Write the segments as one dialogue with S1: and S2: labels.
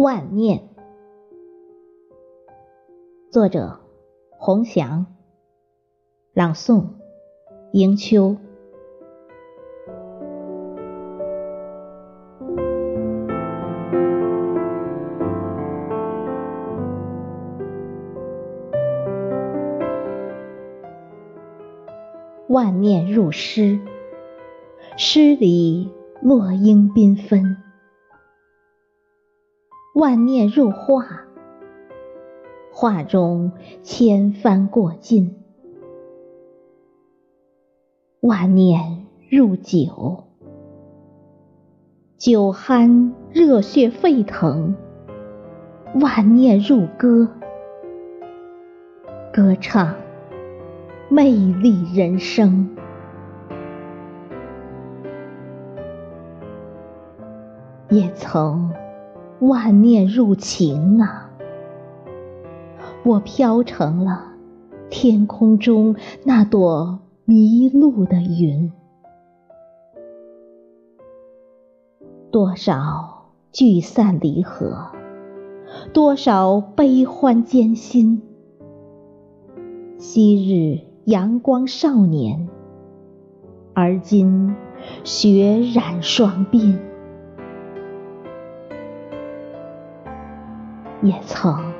S1: 万念，作者：洪祥，朗诵：迎秋。万念入诗，诗里落英缤纷。万念入画，画中千帆过尽；万念入酒，酒酣热血沸腾；万念入歌，歌唱魅力人生。也曾。万念入情啊！我飘成了天空中那朵迷路的云。多少聚散离合，多少悲欢艰辛。昔日阳光少年，而今血染双鬓。也曾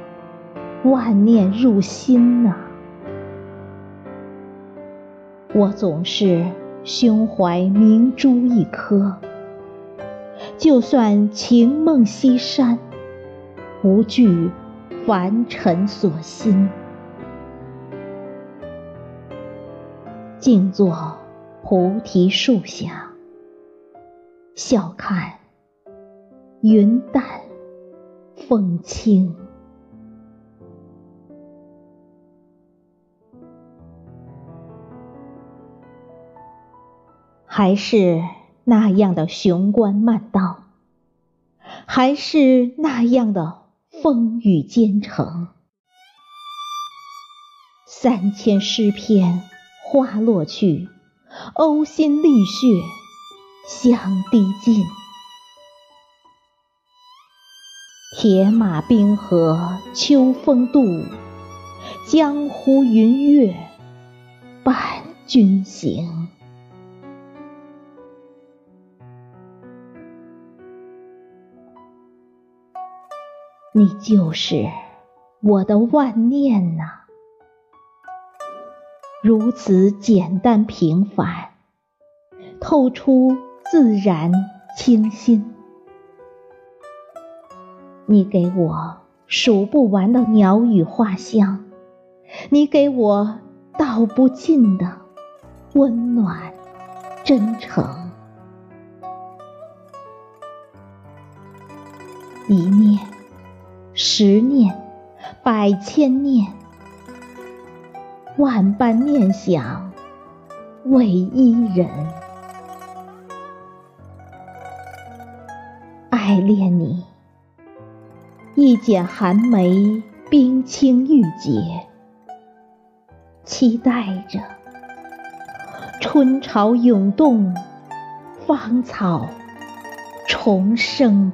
S1: 万念入心呐，我总是胸怀明珠一颗，就算情梦西山，不惧凡尘所心，静坐菩提树下，笑看云淡。风轻，还是那样的雄关漫道，还是那样的风雨兼程。三千诗篇花落去，呕心沥血相滴尽。铁马冰河秋风渡，江湖云月伴君行。你就是我的万念呐，如此简单平凡，透出自然清新。你给我数不完的鸟语花香，你给我道不尽的温暖真诚。一念，十念，百千念，万般念想为一人，爱恋你。一剪寒梅冰清玉洁期待着春潮涌动芳草重生